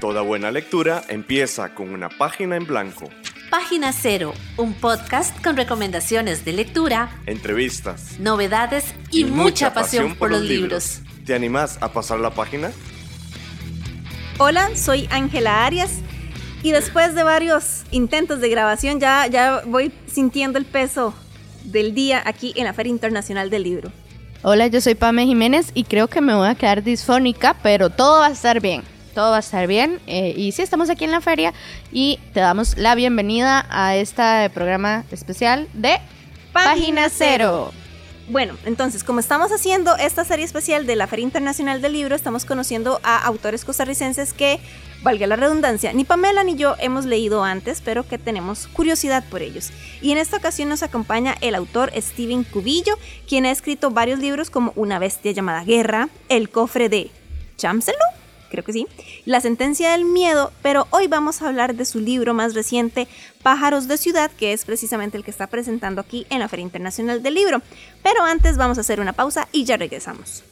Toda buena lectura empieza con una página en blanco. Página Cero, un podcast con recomendaciones de lectura, entrevistas, novedades y, mucha, pasión, por los libros. ¿Te animás a pasar la página? Hola, soy Ángela Arias y después de varios intentos de grabación ya, ya voy sintiendo el peso del día aquí en la Feria Internacional del Libro. Hola, yo soy Pame Jiménez y creo que me voy a quedar disfónica, pero todo va a estar bien. Todo va a estar bien. Eh, y sí, estamos aquí en la feria y te damos la bienvenida a este programa especial de Página Cero. Bueno, entonces, como estamos haciendo esta serie especial de la Feria Internacional del Libro, estamos conociendo a autores costarricenses que, valga la redundancia, ni Pamela ni yo hemos leído antes, pero que tenemos curiosidad por ellos. Y en esta ocasión nos acompaña el autor Steven Cubillo, quien ha escrito varios libros como Una bestia llamada Guerra, El cofre de Chamselu creo que sí, La sentencia del miedo, pero hoy vamos a hablar de su libro más reciente, Pájaros de Ciudad, que es precisamente el que está presentando aquí en la Feria Internacional del Libro. Pero antes vamos a hacer una pausa y ya regresamos.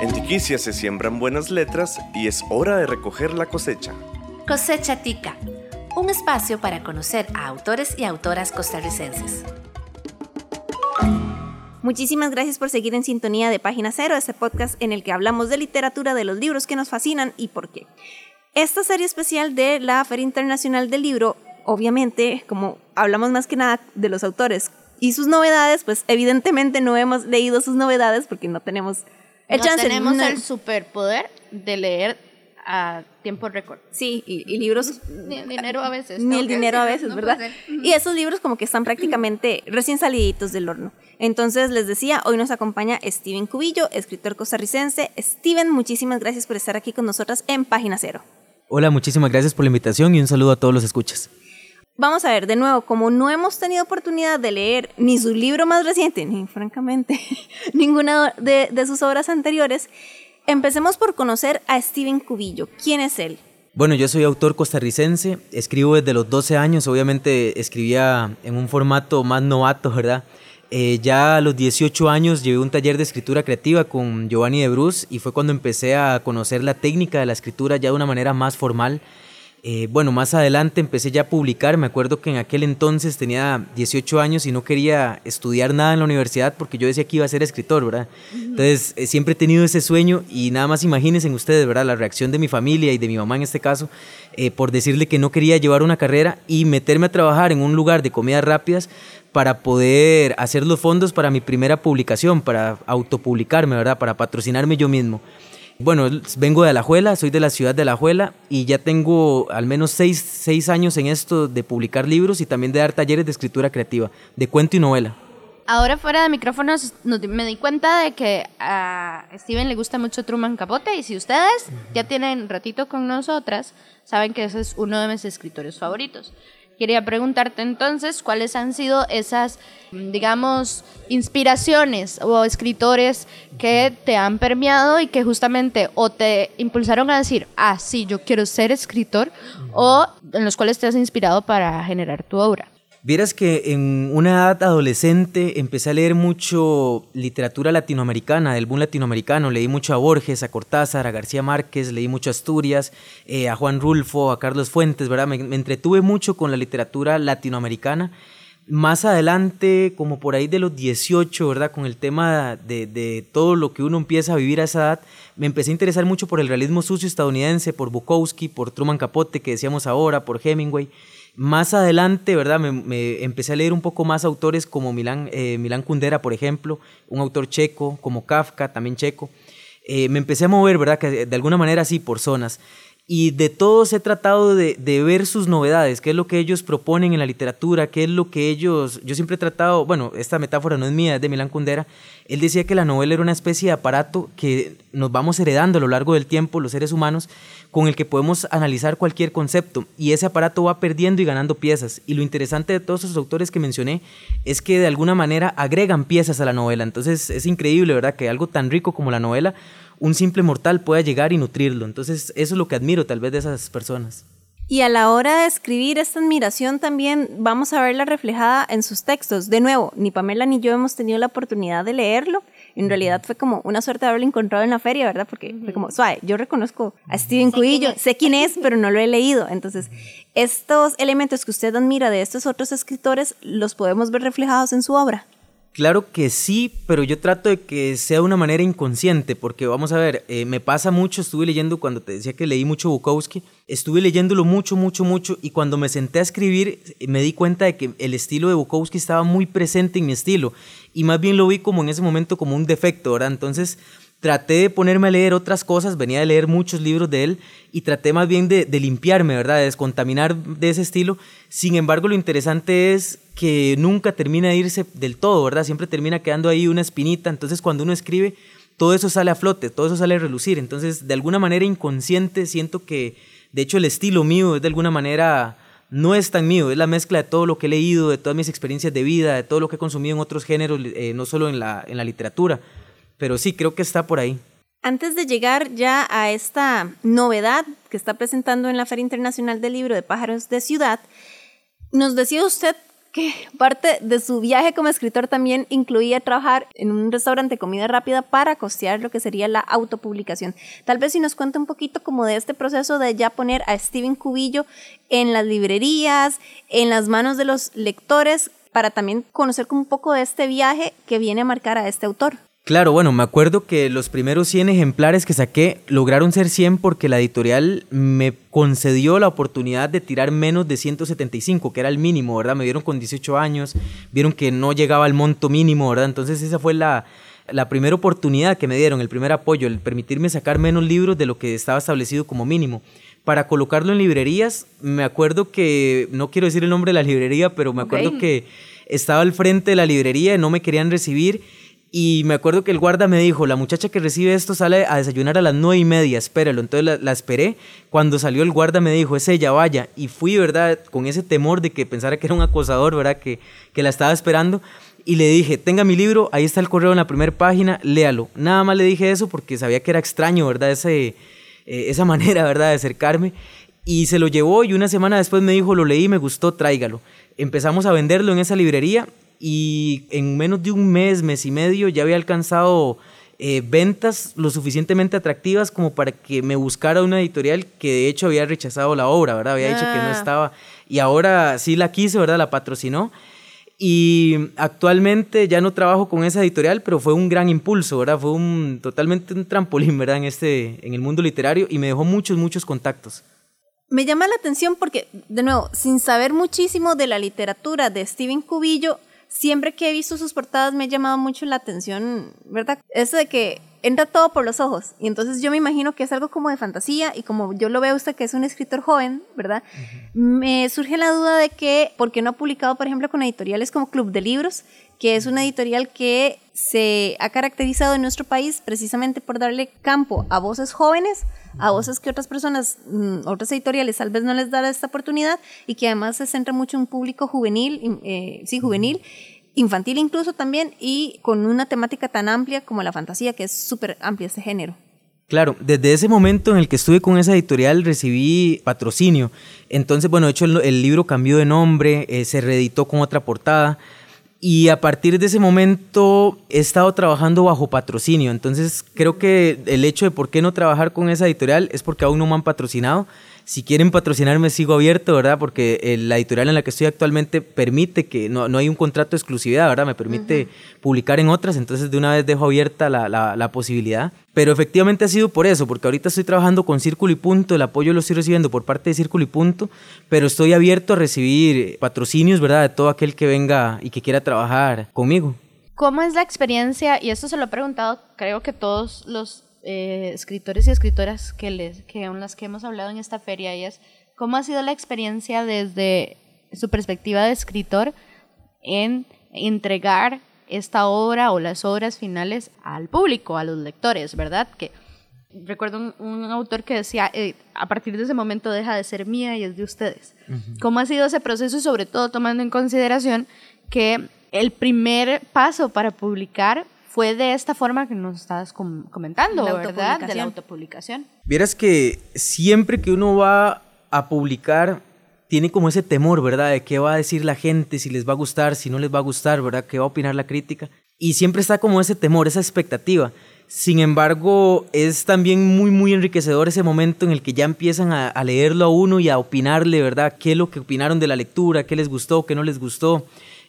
En Tiquicia se siembran buenas letras y es hora de recoger la cosecha. Cosecha Tica, un espacio para conocer a autores y autoras costarricenses. Muchísimas gracias por seguir en sintonía de Página Cero, este podcast en el que hablamos de literatura, de los libros que nos fascinan y por qué. Esta serie especial de la Feria Internacional del Libro, obviamente, como hablamos más que nada de los autores y sus novedades, pues evidentemente no hemos leído sus novedades porque no tenemos el no Tenemos el superpoder de leer a tiempo récord. Sí, y, libros... Ni el dinero a veces. Ni el dinero a veces, ¿verdad? Y esos libros como que están prácticamente recién saliditos del horno. Entonces les decía, hoy nos acompaña Steven Cubillo, escritor costarricense. Steven, muchísimas gracias por estar aquí con nosotras en Página Cero. Hola, muchísimas gracias por la invitación y un saludo a todos los escuchas. Vamos a ver, de nuevo, como no hemos tenido oportunidad de leer ni su libro más reciente, ni francamente ninguna de, de sus obras anteriores, empecemos por conocer a Steven Cubillo. ¿Quién es él? Bueno, yo soy autor costarricense, escribo desde los 12 años, obviamente escribía en un formato más novato, ¿verdad? Eh, ya a los 18 años llevé un taller de escritura creativa con Giovanni de Bruce y fue cuando empecé a conocer la técnica de la escritura ya de una manera más formal. Eh, bueno, más adelante empecé ya a publicar, me acuerdo que en aquel entonces tenía 18 años y no quería estudiar nada en la universidad porque yo decía que iba a ser escritor, ¿verdad? Entonces eh, siempre he tenido ese sueño y nada más imagínense ustedes, ¿verdad? La reacción de mi familia y de mi mamá en este caso por decirle que no quería llevar una carrera y meterme a trabajar en un lugar de comidas rápidas para poder hacer los fondos para mi primera publicación, para autopublicarme, ¿verdad? Para patrocinarme yo mismo. Bueno, vengo de Alajuela, soy de la ciudad de Alajuela y ya tengo al menos seis, años en esto de publicar libros y también de dar talleres de escritura creativa, de cuento y novela. Ahora fuera de micrófonos me di cuenta de que a Steven le gusta mucho Truman Capote y si ustedes ya tienen ratito con nosotras, saben que ese es uno de mis escritores favoritos. Quería preguntarte entonces cuáles han sido esas, digamos, inspiraciones o escritores que te han permeado y que justamente o te impulsaron a decir, ah, sí, yo quiero ser escritor, o en los cuales te has inspirado para generar tu obra. Vieras que en una edad adolescente empecé a leer mucho literatura latinoamericana, del boom latinoamericano. Leí mucho a Borges, a Cortázar, a García Márquez, leí mucho a Asturias, eh, a Juan Rulfo, a Carlos Fuentes, ¿verdad? Me, entretuve mucho con la literatura latinoamericana. Más adelante, como por ahí de los 18, ¿verdad? Con el tema de, de todo lo que uno empieza a vivir a esa edad, me empecé a interesar mucho por el realismo sucio estadounidense, por Bukowski, por Truman Capote, que decíamos ahora, por Hemingway. Más adelante, ¿verdad? Me, empecé a leer un poco más autores como Milán, eh, Kundera, por ejemplo, un autor checo, como Kafka, también checo. Eh, me empecé a mover, ¿verdad? Que de alguna manera sí, por zonas. Y de todos he tratado de, de, ver sus novedades, qué es lo que ellos proponen en la literatura, qué es lo que ellos... Yo siempre he tratado, bueno, esta metáfora no es mía, es de Milán Kundera. Él decía que la novela era una especie de aparato que nos vamos heredando a lo largo del tiempo, los seres humanos, con el que podemos analizar cualquier concepto. Y ese aparato va perdiendo y ganando piezas. Y lo interesante de todos esos autores que mencioné es que de alguna manera agregan piezas a la novela. Entonces es increíble, ¿verdad? Que algo tan rico como la novela un simple mortal pueda llegar y nutrirlo. Entonces, eso es lo que admiro tal vez de esas personas. Y a la hora de escribir esta admiración también vamos a verla reflejada en sus textos. De nuevo, ni Pamela ni yo hemos tenido la oportunidad de leerlo. En realidad fue como una suerte de haberlo encontrado en la feria, ¿verdad? Porque fue como, suave, yo reconozco a Steven Cubillo, sé quién es, pero no lo he leído. Entonces, estos elementos que usted admira de estos otros escritores, los podemos ver reflejados en su obra. Claro que sí, pero yo trato de que sea de una manera inconsciente, porque vamos a ver, eh, me pasa mucho, estuve leyendo cuando te decía que leí mucho Bukowski, estuve leyéndolo mucho, mucho, mucho, y cuando me senté a escribir me di cuenta de que el estilo de Bukowski estaba muy presente en mi estilo, y más bien lo vi como en ese momento como un defecto, ¿verdad? Entonces traté de ponerme a leer otras cosas, venía a leer muchos libros de él y traté más bien de, limpiarme, ¿verdad? De descontaminar de ese estilo. Sin embargo, lo interesante es que nunca termina de irse del todo, ¿verdad? Siempre termina quedando ahí una espinita. Entonces, cuando uno escribe, todo eso sale a flote, todo eso sale a relucir. Entonces, de alguna manera inconsciente, siento que, de hecho, el estilo mío es de alguna manera no es tan mío, es la mezcla de todo lo que he leído, de todas mis experiencias de vida, de todo lo que he consumido en otros géneros, eh, no solo en la, en la literatura. Pero sí, creo que está por ahí. Antes de llegar ya a esta novedad que está presentando en la Feria Internacional del Libro de Pájaros de Ciudad, nos decía usted que parte de su viaje como escritor también incluía trabajar en un restaurante de comida rápida para costear lo que sería la autopublicación. Tal vez si nos cuenta un poquito como de este proceso de ya poner a Steven Cubillo en las librerías, en las manos de los lectores, para también conocer un poco de este viaje que viene a marcar a este autor. Claro, bueno, me acuerdo que los primeros 100 ejemplares que saqué lograron ser 100 porque la editorial me concedió la oportunidad de tirar menos de 175, que era el mínimo, ¿verdad? Me vieron con 18 años, vieron que no llegaba al monto mínimo, ¿verdad? Entonces esa fue la, la primera oportunidad que me dieron, el primer apoyo, el permitirme sacar menos libros de lo que estaba establecido como mínimo. Para colocarlo en librerías, me acuerdo que, no quiero decir el nombre de la librería, pero me acuerdo que estaba al frente de la librería y no me querían recibir y me acuerdo que el guarda me dijo, la muchacha que recibe esto sale a desayunar a las nueve y media, espéralo. Entonces la, esperé. Cuando salió el guarda me dijo, es ella, vaya. Y fui, ¿verdad? Con ese temor de que pensara que era un acosador, ¿verdad? Que, que la estaba esperando. Y le dije, tenga mi libro, ahí está el correo en la primera página, léalo. Nada más le dije eso porque sabía que era extraño, ¿verdad? Ese, eh, esa manera, ¿verdad? De acercarme. Y se lo llevó y una semana después me dijo, lo leí, me gustó, tráigalo. Empezamos a venderlo en esa librería y en menos de un mes, mes y medio, ya había alcanzado eh, ventas lo suficientemente atractivas como para que me buscara una editorial que de hecho había rechazado la obra, ¿verdad? Había dicho que no ah. estaba. Y ahora sí la quise, ¿verdad? La patrocinó. Y actualmente ya no trabajo con esa editorial, pero fue un gran impulso, ¿verdad? Fue un, totalmente un trampolín, ¿verdad? En, este, en el mundo literario y me dejó muchos, muchos contactos. Me llama la atención porque, de nuevo, sin saber muchísimo de la literatura de Steven Cubillo, siempre que he visto sus portadas me ha llamado mucho la atención, ¿verdad? Eso de que entra todo por los ojos. Y entonces yo me imagino que es algo como de fantasía y como yo lo veo usted que es un escritor joven, ¿verdad? Me surge la duda de que, ¿por qué no ha publicado, por ejemplo, con editoriales como Club de Libros, que es una editorial que se ha caracterizado en nuestro país precisamente por darle campo a voces jóvenes, a voces que otras personas, mm, otras editoriales tal vez no les dan esta oportunidad y que además se centra mucho en un público juvenil, eh, sí, juvenil, infantil incluso también y con una temática tan amplia como la fantasía, que es súper amplia este género. Claro, desde ese momento en el que estuve con esa editorial recibí patrocinio. Entonces, bueno, de hecho el, libro cambió de nombre, eh, se reeditó con otra portada. Y a partir de ese momento he estado trabajando bajo patrocinio. Entonces creo que el hecho de por qué no trabajar con esa editorial es porque aún no me han patrocinado. Si quieren patrocinarme, sigo abierto, ¿verdad? Porque eh, la editorial en la que estoy actualmente permite que no, no hay un contrato de exclusividad, ¿verdad? Me permite publicar en otras, entonces de una vez dejo abierta la, la, la, posibilidad. Pero efectivamente ha sido por eso, porque ahorita estoy trabajando con Círculo y Punto, el apoyo lo estoy recibiendo por parte de Círculo y Punto, pero estoy abierto a recibir patrocinios, ¿verdad? De todo aquel que venga y que quiera trabajar conmigo. ¿Cómo es la experiencia? Y esto se lo he preguntado, creo que todos los eh, escritores y escritoras que, les, que con las que hemos hablado en esta feria y es cómo ha sido la experiencia desde su perspectiva de escritor en entregar esta obra o las obras finales al público, a los lectores, ¿verdad? Que recuerdo un, autor que decía, eh, a partir de ese momento deja de ser mía y es de ustedes. ¿Cómo ha sido ese proceso y sobre todo tomando en consideración que el primer paso para publicar fue de esta forma que nos estabas comentando, ¿verdad? De la autopublicación. Vieras que siempre que uno va a publicar, tiene como ese temor, ¿verdad? De qué va a decir la gente, si les va a gustar, si no les va a gustar, ¿verdad? ¿Qué va a opinar la crítica? Y siempre está como ese temor, esa expectativa. Sin embargo, es también muy, muy enriquecedor ese momento en el que ya empiezan a, a, leerlo a uno y a opinarle, ¿verdad? ¿Qué es lo que opinaron de la lectura? ¿Qué les gustó? ¿Qué no les gustó?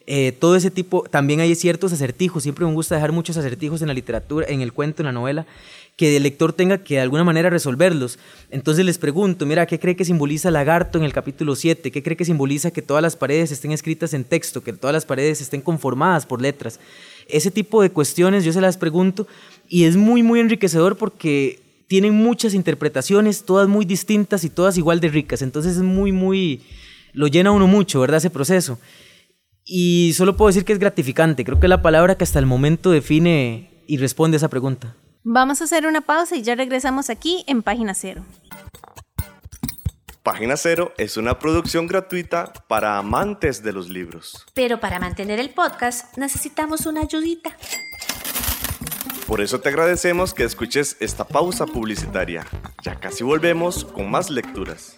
Eh, todo ese tipo, también hay ciertos acertijos, siempre me gusta dejar muchos acertijos en la literatura, en el cuento, en la novela, que el lector tenga que de alguna manera resolverlos. Entonces les pregunto, mira, ¿qué cree que simboliza lagarto en el capítulo 7? ¿Qué cree que simboliza que todas las paredes estén escritas en texto, que todas las paredes estén conformadas por letras? Ese tipo de cuestiones yo se las pregunto y es muy, muy enriquecedor porque tienen muchas interpretaciones, todas muy distintas y todas igual de ricas. Entonces es muy, muy, lo llena uno mucho, ¿verdad? Ese proceso. Y solo puedo decir que es gratificante. Creo que es la palabra que hasta el momento define y responde a esa pregunta. Vamos a hacer una pausa y ya regresamos aquí en Página Cero. Página Cero es una producción gratuita para amantes de los libros. Pero para mantener el podcast necesitamos una ayudita. Por eso te agradecemos que escuches esta pausa publicitaria. Ya casi volvemos con más lecturas.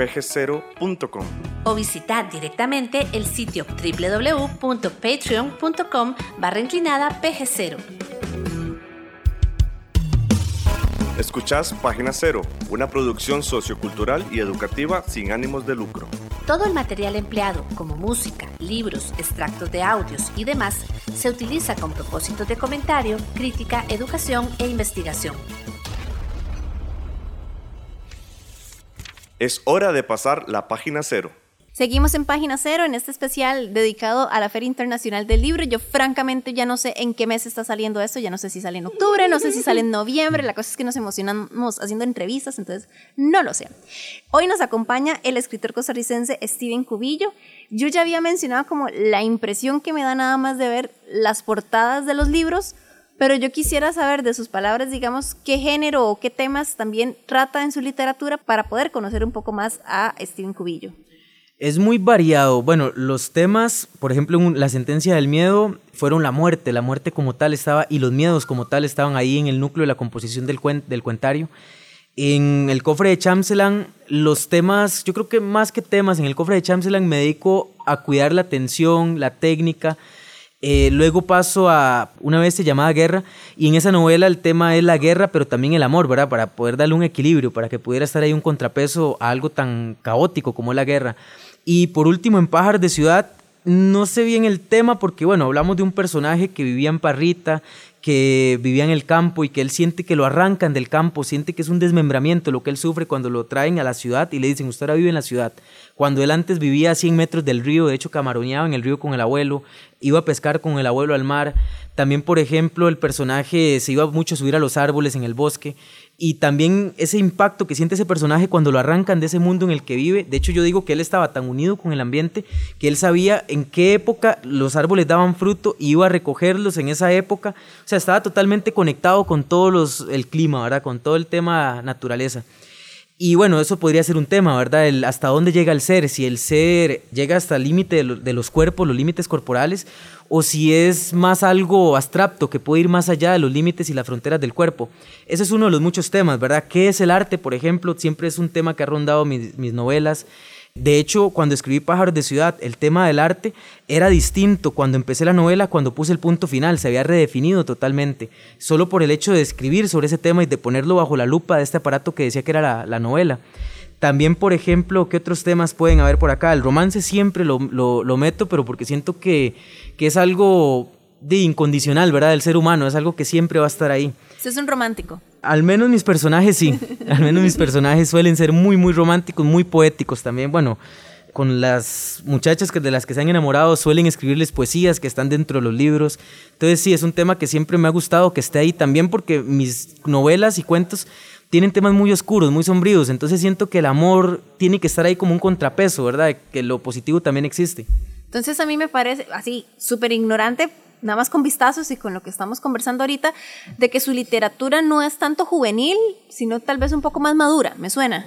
pg0.com o visitar directamente el sitio www.patreon.com barra inclinada pg0. Escuchás Página Cero, una producción sociocultural y educativa sin ánimos de lucro. Todo el material empleado, como música, libros, extractos de audios y demás, se utiliza con propósitos de comentario, crítica, educación e investigación. Es hora de pasar la página cero. Seguimos en página cero en este especial dedicado a la Feria Internacional del Libro. Yo francamente ya no sé en qué mes está saliendo esto, ya no sé si sale en octubre, no sé si sale en noviembre, la cosa es que nos emocionamos haciendo entrevistas, entonces no lo sé. Hoy nos acompaña el escritor costarricense Steven Cubillo. Yo ya había mencionado como la impresión que me da nada más de ver las portadas de los libros, pero yo quisiera saber de sus palabras, digamos, qué género o qué temas también trata en su literatura para poder conocer un poco más a Steven Cubillo. Es muy variado. Bueno, los temas, por ejemplo, la sentencia del miedo fueron la muerte. La muerte como tal estaba y los miedos como tal estaban ahí en el núcleo de la composición del, del cuentario. En el cofre de Chamselan, los temas, yo creo que más que temas, en el cofre de Chamselan me dedico a cuidar la tensión, la técnica. Eh, luego paso a una vez se llamada Guerra y en esa novela el tema es la guerra pero también el amor, ¿verdad? Para poder darle un equilibrio, para que pudiera estar ahí un contrapeso a algo tan caótico como la guerra. Y por último, en Pájaros de Ciudad, no sé bien el tema porque, bueno, hablamos de un personaje que vivía en Parrita, que vivía en el campo y que él siente que lo arrancan del campo, siente que es un desmembramiento lo que él sufre cuando lo traen a la ciudad y le dicen, usted ahora vive en la ciudad. Cuando él antes vivía a 100 metros del río, de hecho camaroneaba en el río con el abuelo, iba a pescar con el abuelo al mar. También, por ejemplo, el personaje se iba mucho a subir a los árboles en el bosque y también ese impacto que siente ese personaje cuando lo arrancan de ese mundo en el que vive. De hecho, yo digo que él estaba tan unido con el ambiente que él sabía en qué época los árboles daban fruto y iba a recogerlos en esa época. O sea, estaba totalmente conectado con todo los, el clima, ¿verdad? Con todo el tema naturaleza. Y bueno, eso podría ser un tema, ¿verdad? El hasta dónde llega el ser, si el ser llega hasta el límite de, de, los cuerpos, los límites corporales, o si es más algo abstracto que puede ir más allá de los límites y las fronteras del cuerpo. Ese es uno de los muchos temas, ¿verdad? ¿Qué es el arte, por ejemplo? Siempre es un tema que ha rondado mis, mis novelas. De hecho, cuando escribí Pájaros de Ciudad, el tema del arte era distinto cuando empecé la novela, cuando puse el punto final, se había redefinido totalmente, solo por el hecho de escribir sobre ese tema y de ponerlo bajo la lupa de este aparato que decía que era la, la novela. También, por ejemplo, ¿qué otros temas pueden haber por acá? El romance siempre lo, lo, lo meto, pero porque siento que, que es algo de incondicional, ¿verdad? Del ser humano, es algo que siempre va a estar ahí. Usted es un romántico. Al menos mis personajes sí, al menos mis personajes suelen ser muy, muy románticos, muy poéticos también. Bueno, con las muchachas que de las que se han enamorado suelen escribirles poesías que están dentro de los libros. Entonces sí, es un tema que siempre me ha gustado que esté ahí también porque mis novelas y cuentos tienen temas muy oscuros, muy sombríos, entonces siento que el amor tiene que estar ahí como un contrapeso, ¿verdad? Que lo positivo también existe. Entonces a mí me parece así súper ignorante, nada más con vistazos y con lo que estamos conversando ahorita, de que su literatura no es tanto juvenil, sino tal vez un poco más madura, me suena.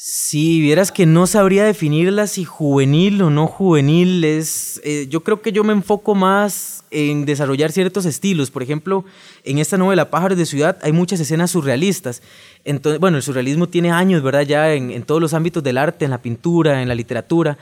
Si vieras que no sabría definirla si juvenil o no juvenil es, eh, yo creo que yo me enfoco más en desarrollar ciertos estilos. Por ejemplo, en esta novela Pájaros de Ciudad hay muchas escenas surrealistas. Entonces, bueno, el surrealismo tiene años, ¿verdad? Ya en todos los ámbitos del arte, en la pintura, en la literatura.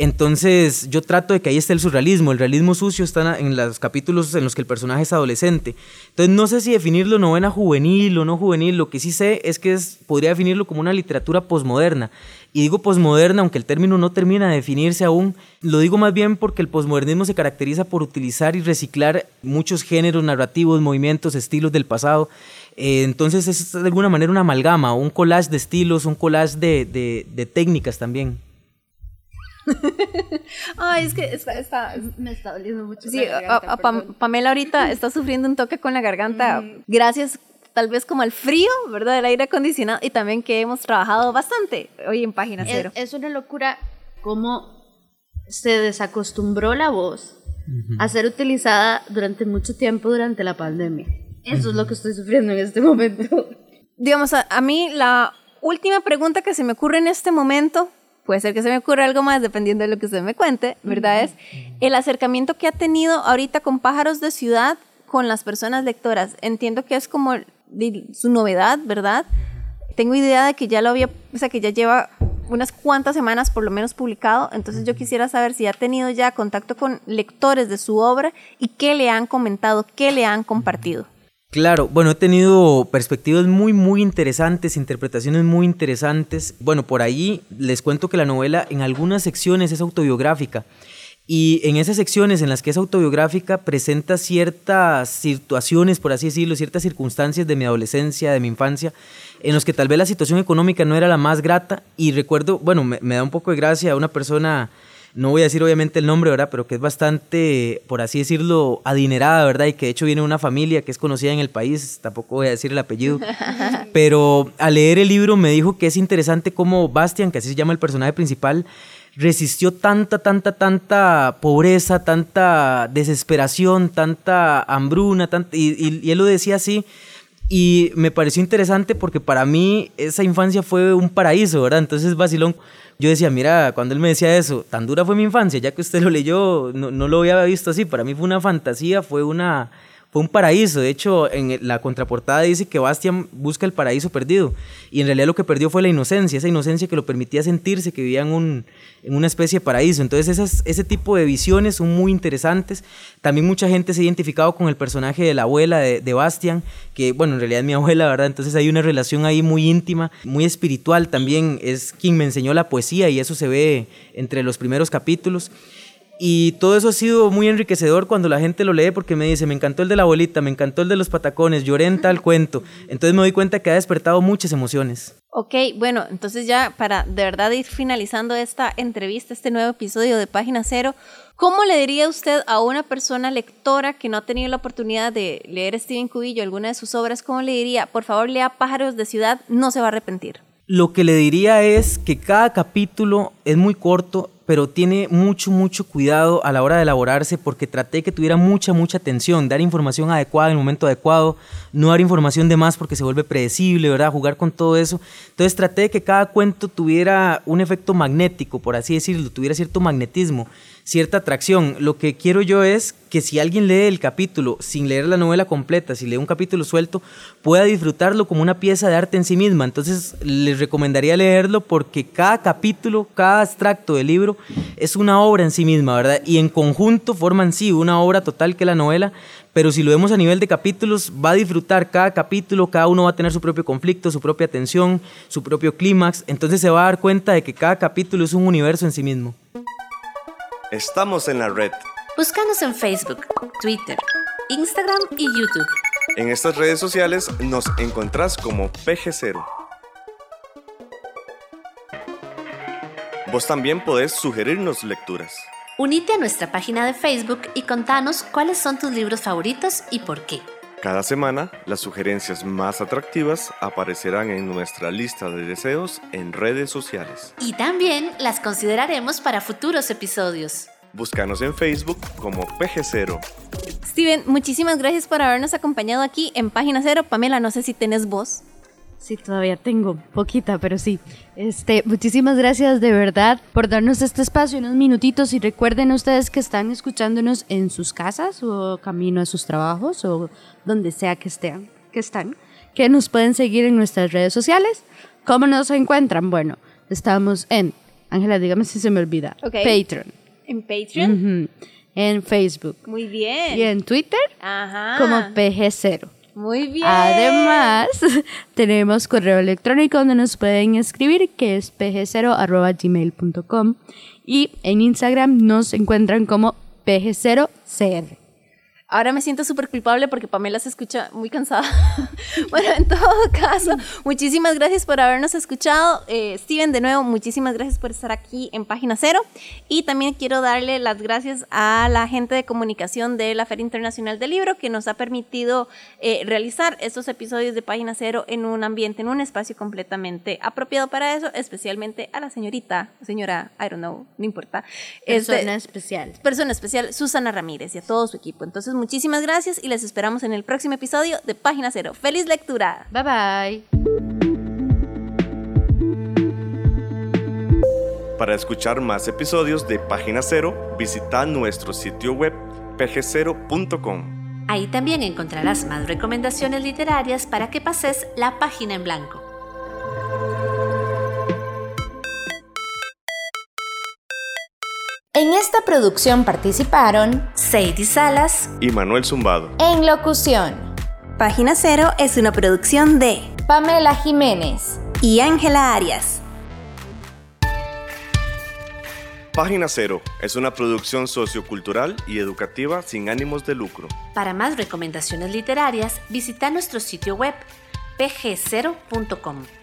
Entonces yo trato de que ahí esté el surrealismo, el realismo sucio está en los capítulos en los que el personaje es adolescente. Entonces no sé si definirlo novena juvenil o no juvenil, lo que sí sé es que podría definirlo como una literatura posmoderna. Y digo posmoderna, aunque el término no termina de definirse aún, lo digo más bien porque el posmodernismo se caracteriza por utilizar y reciclar muchos géneros narrativos, movimientos, estilos del pasado. Eh, entonces es de alguna manera una amalgama, un collage de estilos, un collage de técnicas también. Ay, es que está, Me está doliendo mucho. Sí, Pamela ahorita está sufriendo un toque con la garganta. Gracias tal vez como al frío, ¿verdad? Del aire acondicionado y también que hemos trabajado bastante hoy en Página Cero. Es, una locura cómo se desacostumbró la voz a ser utilizada durante mucho tiempo durante la pandemia. Eso es lo que estoy sufriendo en este momento. Digamos, a mí la última pregunta que se me ocurre en este momento puede ser que se me ocurra algo más dependiendo de lo que usted me cuente, ¿verdad? Es el acercamiento que ha tenido ahorita con pájaros de ciudad con las personas lectoras. Entiendo que es como su novedad, ¿verdad? Tengo idea de que ya lo había, o sea, que ya lleva unas cuantas semanas por lo menos publicado, entonces yo quisiera saber si ha tenido ya contacto con lectores de su obra y qué le han comentado, qué le han compartido. Claro, bueno, he tenido perspectivas muy, muy interesantes, interpretaciones muy interesantes. Bueno, por ahí les cuento que la novela en algunas secciones es autobiográfica. Y en esas secciones en las que es autobiográfica presenta ciertas situaciones, por así decirlo, ciertas circunstancias de mi adolescencia, de mi infancia, en los que tal vez la situación económica no era la más grata. Y recuerdo, bueno, me, me da un poco de gracia a una persona no voy a decir obviamente el nombre, ¿verdad? Pero que es bastante, por así decirlo, adinerada, ¿verdad? Y que de hecho viene de una familia que es conocida en el país, tampoco voy a decir el apellido. Pero al leer el libro me dijo que es interesante cómo Bastian, que así se llama el personaje principal, resistió tanta, tanta, tanta pobreza, tanta desesperación, tanta hambruna, y, y él lo decía así. Y me pareció interesante porque para mí esa infancia fue un paraíso, ¿verdad? Entonces, Basilón yo decía, mira, cuando él me decía eso, tan dura fue mi infancia, ya que usted lo leyó, no, no lo había visto así, para mí fue una fantasía, fue una fue un paraíso. De hecho, en la contraportada dice que Bastian busca el paraíso perdido. Y en realidad lo que perdió fue la inocencia, esa inocencia que lo permitía sentirse que vivía en, un, en una especie de paraíso. Entonces, esas, ese tipo de visiones son muy interesantes. También mucha gente se ha identificado con el personaje de la abuela de, de Bastian, que, bueno, en realidad es mi abuela, ¿verdad? Entonces hay una relación ahí muy íntima, muy espiritual. También es quien me enseñó la poesía y eso se ve entre los primeros capítulos. Y todo eso ha sido muy enriquecedor cuando la gente lo lee porque me dice, me encantó el de la abuelita, me encantó el de los patacones, lloré en tal cuento. Entonces me doy cuenta que ha despertado muchas emociones. Ok, bueno, entonces ya para de verdad ir finalizando esta entrevista, este nuevo episodio de Página Cero, ¿cómo le diría usted a una persona lectora que no ha tenido la oportunidad de leer Steven Cubillo, alguna de sus obras, cómo le diría, por favor lea Pájaros de Ciudad, no se va a arrepentir? Lo que le diría es que cada capítulo es muy corto, pero tiene mucho, mucho cuidado a la hora de elaborarse porque traté que tuviera mucha, mucha atención, dar información adecuada en el momento adecuado, no dar información de más porque se vuelve predecible, ¿verdad? Jugar con todo eso. Entonces traté de que cada cuento tuviera un efecto magnético, por así decirlo, tuviera cierto magnetismo cierta atracción. Lo que quiero yo es que si alguien lee el capítulo sin leer la novela completa, si lee un capítulo suelto, pueda disfrutarlo como una pieza de arte en sí misma. Entonces les recomendaría leerlo porque cada capítulo, cada extracto del libro es una obra en sí misma, ¿verdad? Y en conjunto forman sí una obra total que la novela, pero si lo vemos a nivel de capítulos, va a disfrutar cada capítulo, cada uno va a tener su propio conflicto, su propia tensión, su propio clímax, entonces se va a dar cuenta de que cada capítulo es un universo en sí mismo. Estamos en la red. Búscanos en Facebook, Twitter, Instagram y YouTube. En estas redes sociales nos encontrás como PG0. Vos también podés sugerirnos lecturas. Unite a nuestra página de Facebook y contanos cuáles son tus libros favoritos y por qué. Cada semana, las sugerencias más atractivas aparecerán en nuestra lista de deseos en redes sociales. Y también las consideraremos para futuros episodios. Búscanos en Facebook como PG0. Steven, muchísimas gracias por habernos acompañado aquí en Página Cero. Pamela, no sé si tenés voz. Sí, todavía tengo poquita, pero sí. Este, muchísimas gracias de verdad por darnos este espacio, unos minutitos y recuerden ustedes que están escuchándonos en sus casas o camino a sus trabajos o donde sea que estén, que están, que nos pueden seguir en nuestras redes sociales. ¿Cómo nos encuentran? Bueno, estamos en, Ángela, dígame si se me olvida, Ok. Patreon, ¿En Patreon? en Facebook Muy bien. y en Twitter Ajá. como PG0. Muy bien. Además, tenemos correo electrónico donde nos pueden escribir, que es pg0.gmail.com. Y en Instagram nos encuentran como pg0cr. Ahora me siento súper culpable porque Pamela se escucha muy cansada. bueno, en todo caso, muchísimas gracias por habernos escuchado. Eh, Steven, de nuevo, muchísimas gracias por estar aquí en Página Cero. Y también quiero darle las gracias a la gente de comunicación de la Feria Internacional del Libro que nos ha permitido eh, realizar estos episodios de Página Cero en un ambiente, en un espacio completamente apropiado para eso, especialmente a la señorita, señora, I don't know, no importa. Este, Persona especial. persona especial, Susana Ramírez y a todo su equipo. Entonces, muchísimas gracias y les esperamos en el próximo episodio de Página Cero. ¡Feliz lectura! Bye bye. Para escuchar más episodios de Página Cero, visita nuestro sitio web pg0.com. Ahí también encontrarás más recomendaciones literarias para que pases la página en blanco. En esta producción participaron Sadie Salas, Y Manuel Zumbado. en locución Página Cero es una producción de Pamela Jiménez, y Ángela Arias. Página Cero es una producción sociocultural y educativa sin ánimos de lucro. Para más recomendaciones literarias, visita nuestro sitio web pg0.com.